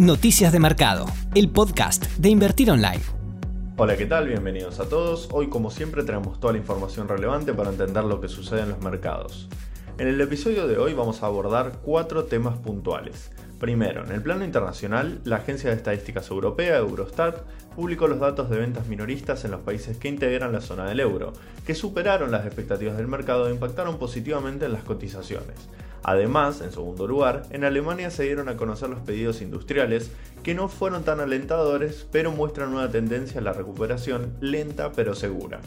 Noticias de Mercado, el podcast de Invertir Online. Hola, ¿qué tal? Bienvenidos a todos. Hoy, como siempre, tenemos toda la información relevante para entender lo que sucede en los mercados. En el episodio de hoy vamos a abordar cuatro temas puntuales. Primero, en el plano internacional, la Agencia de Estadísticas Europea, Eurostat, publicó los datos de ventas minoristas en los países que integran la zona del euro, que superaron las expectativas del mercado e impactaron positivamente en las cotizaciones. Además, en segundo lugar, en Alemania se dieron a conocer los pedidos industriales, que no fueron tan alentadores, pero muestran una tendencia a la recuperación lenta pero segura.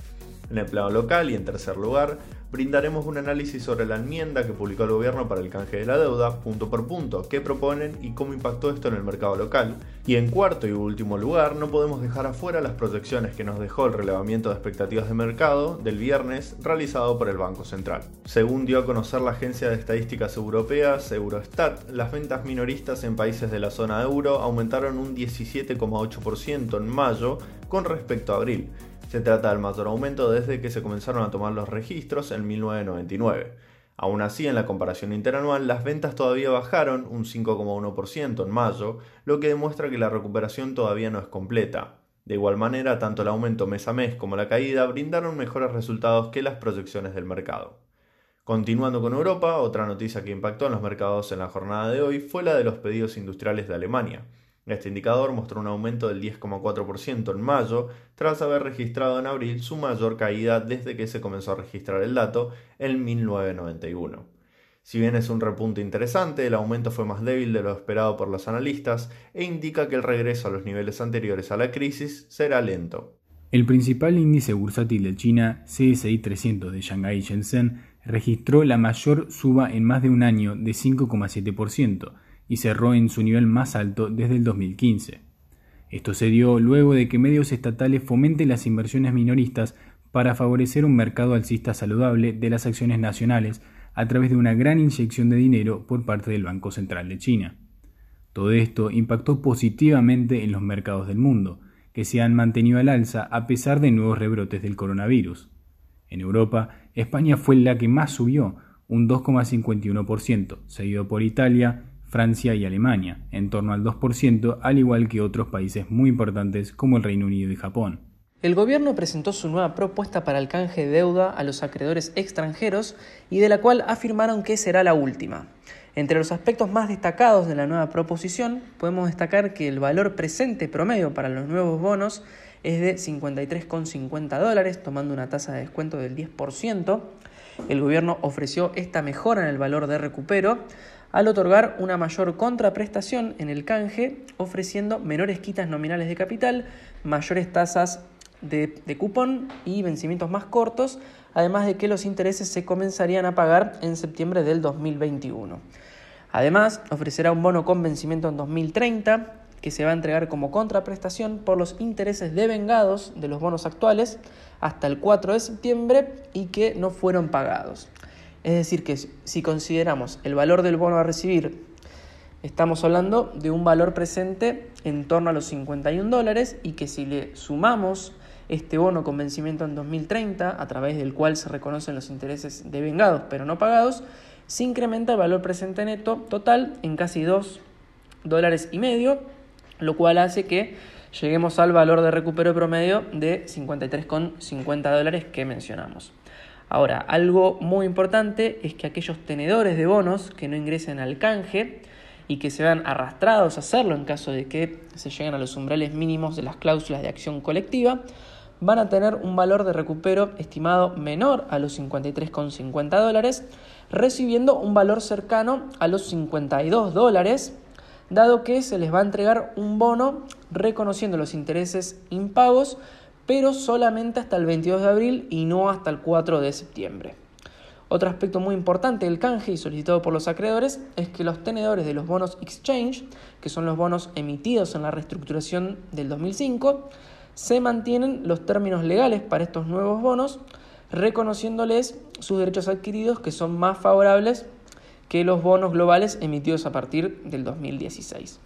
En el plano local y en tercer lugar, brindaremos un análisis sobre la enmienda que publicó el gobierno para el canje de la deuda, punto por punto, qué proponen y cómo impactó esto en el mercado local. Y en cuarto y último lugar, no podemos dejar afuera las proyecciones que nos dejó el relevamiento de expectativas de mercado del viernes realizado por el Banco Central. Según dio a conocer la Agencia de Estadísticas Europeas, Eurostat, las ventas minoristas en países de la zona euro aumentaron un 17,8% en mayo con respecto a abril se trata del mayor aumento desde que se comenzaron a tomar los registros en 1999. Aún así, en la comparación interanual, las ventas todavía bajaron un 5,1% en mayo, lo que demuestra que la recuperación todavía no es completa. De igual manera, tanto el aumento mes a mes como la caída brindaron mejores resultados que las proyecciones del mercado. Continuando con Europa, otra noticia que impactó en los mercados en la jornada de hoy fue la de los pedidos industriales de Alemania. Este indicador mostró un aumento del 10,4% en mayo, tras haber registrado en abril su mayor caída desde que se comenzó a registrar el dato en 1991. Si bien es un repunte interesante, el aumento fue más débil de lo esperado por los analistas e indica que el regreso a los niveles anteriores a la crisis será lento. El principal índice bursátil de China, CSI 300 de Shanghai Shenzhen, registró la mayor suba en más de un año de 5,7%, y cerró en su nivel más alto desde el 2015. Esto se dio luego de que medios estatales fomenten las inversiones minoristas para favorecer un mercado alcista saludable de las acciones nacionales a través de una gran inyección de dinero por parte del Banco Central de China. Todo esto impactó positivamente en los mercados del mundo, que se han mantenido al alza a pesar de nuevos rebrotes del coronavirus. En Europa, España fue la que más subió, un 2,51%, seguido por Italia, Francia y Alemania, en torno al 2%, al igual que otros países muy importantes como el Reino Unido y Japón. El gobierno presentó su nueva propuesta para el canje de deuda a los acreedores extranjeros y de la cual afirmaron que será la última. Entre los aspectos más destacados de la nueva proposición, podemos destacar que el valor presente promedio para los nuevos bonos es de 53,50 dólares, tomando una tasa de descuento del 10%. El gobierno ofreció esta mejora en el valor de recupero al otorgar una mayor contraprestación en el canje, ofreciendo menores quitas nominales de capital, mayores tasas de, cupón y vencimientos más cortos, además de que los intereses se comenzarían a pagar en septiembre del 2021. Además, ofrecerá un bono con vencimiento en 2030 que se va a entregar como contraprestación por los intereses devengados de los bonos actuales hasta el 4 de septiembre y que no fueron pagados. Es decir, que si consideramos el valor del bono a recibir, estamos hablando de un valor presente en torno a los 51 dólares y que si le sumamos este bono con vencimiento en 2030, a través del cual se reconocen los intereses devengados pero no pagados, se incrementa el valor presente neto total en casi 2 dólares y medio, lo cual hace que lleguemos al valor de recupero promedio de 53,50 dólares que mencionamos. Ahora, algo muy importante es que aquellos tenedores de bonos que no ingresen al canje y que se vean arrastrados a hacerlo en caso de que se lleguen a los umbrales mínimos de las cláusulas de acción colectiva, van a tener un valor de recupero estimado menor a los 53,50 dólares, recibiendo un valor cercano a los 52 dólares, dado que se les va a entregar un bono reconociendo los intereses impagos pero solamente hasta el 22 de abril y no hasta el 4 de septiembre. Otro aspecto muy importante del canje y solicitado por los acreedores es que los tenedores de los bonos exchange, que son los bonos emitidos en la reestructuración del 2005, se mantienen los términos legales para estos nuevos bonos, reconociéndoles sus derechos adquiridos que son más favorables que los bonos globales emitidos a partir del 2016.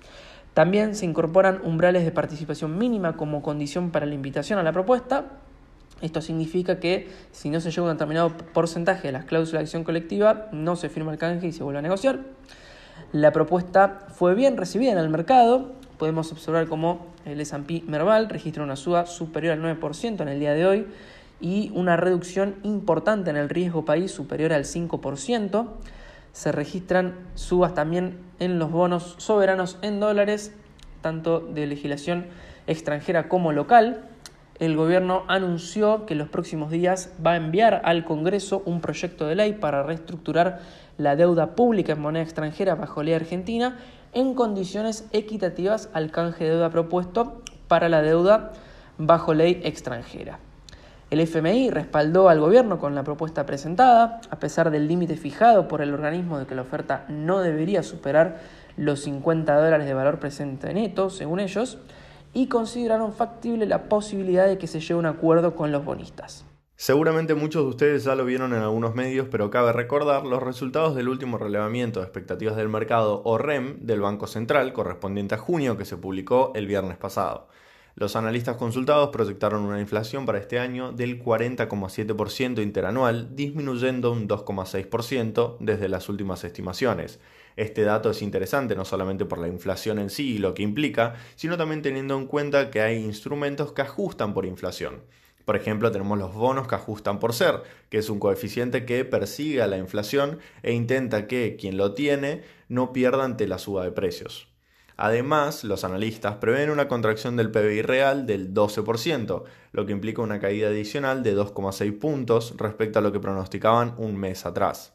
También se incorporan umbrales de participación mínima como condición para la invitación a la propuesta. Esto significa que si no se llega a un determinado porcentaje de las cláusulas de acción colectiva, no se firma el canje y se vuelve a negociar. La propuesta fue bien recibida en el mercado podemos observar cómo el S&P Merval registra una suba superior al 9% en el día de hoy y una reducción importante en el riesgo país superior al 5%. Se registran subas también en los bonos soberanos en dólares, tanto de legislación extranjera como local. El gobierno anunció que en los próximos días va a enviar al Congreso un proyecto de ley para reestructurar la deuda pública en moneda extranjera bajo ley argentina en condiciones equitativas al canje de deuda propuesto para la deuda bajo ley extranjera. El FMI respaldó al gobierno con la propuesta presentada, a pesar del límite fijado por el organismo de que la oferta no debería superar los 50 dólares de valor presente neto, según ellos, y consideraron factible la posibilidad de que se llegue a un acuerdo con los bonistas. Seguramente muchos de ustedes ya lo vieron en algunos medios, pero cabe recordar los resultados del último relevamiento de expectativas del mercado o REM del Banco Central correspondiente a junio que se publicó el viernes pasado. Los analistas consultados proyectaron una inflación para este año del 40,7% interanual, disminuyendo un 2,6% desde las últimas estimaciones. Este dato es interesante no solamente por la inflación en sí y lo que implica, sino también teniendo en cuenta que hay instrumentos que ajustan por inflación. Por ejemplo, tenemos los bonos que ajustan por ser, que es un coeficiente que persigue a la inflación e intenta que quien lo tiene no pierda ante la suba de precios. Además, los analistas prevén una contracción del PBI real del 12%, lo que implica una caída adicional de 2,6 puntos respecto a lo que pronosticaban un mes atrás.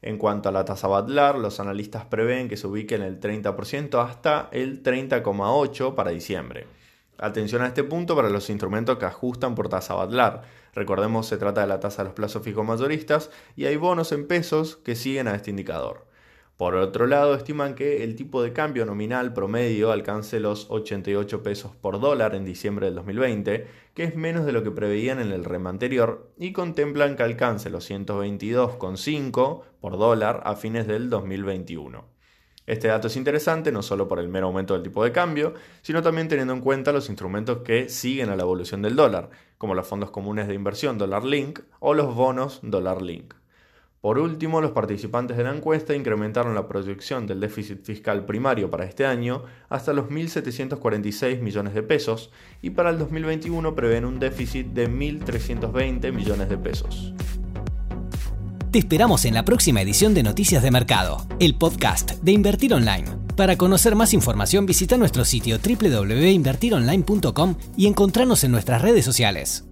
En cuanto a la tasa Badlar, los analistas prevén que se ubique en el 30% hasta el 30,8% para diciembre. Atención a este punto para los instrumentos que ajustan por tasa Badlar. Recordemos se trata de la tasa de los plazos fijos mayoristas y hay bonos en pesos que siguen a este indicador. Por otro lado, estiman que el tipo de cambio nominal promedio alcance los 88 pesos por dólar en diciembre del 2020, que es menos de lo que preveían en el REM anterior, y contemplan que alcance los 122,5 por dólar a fines del 2021. Este dato es interesante no solo por el mero aumento del tipo de cambio, sino también teniendo en cuenta los instrumentos que siguen a la evolución del dólar, como los fondos comunes de inversión Dollar Link o los bonos Dollar Link. Por último, los participantes de la encuesta incrementaron la proyección del déficit fiscal primario para este año hasta los 1.746 millones de pesos y para el 2021 prevén un déficit de 1.320 millones de pesos. Te esperamos en la próxima edición de Noticias de Mercado, el podcast de Invertir Online. Para conocer más información visita nuestro sitio www.invertironline.com y encontrarnos en nuestras redes sociales.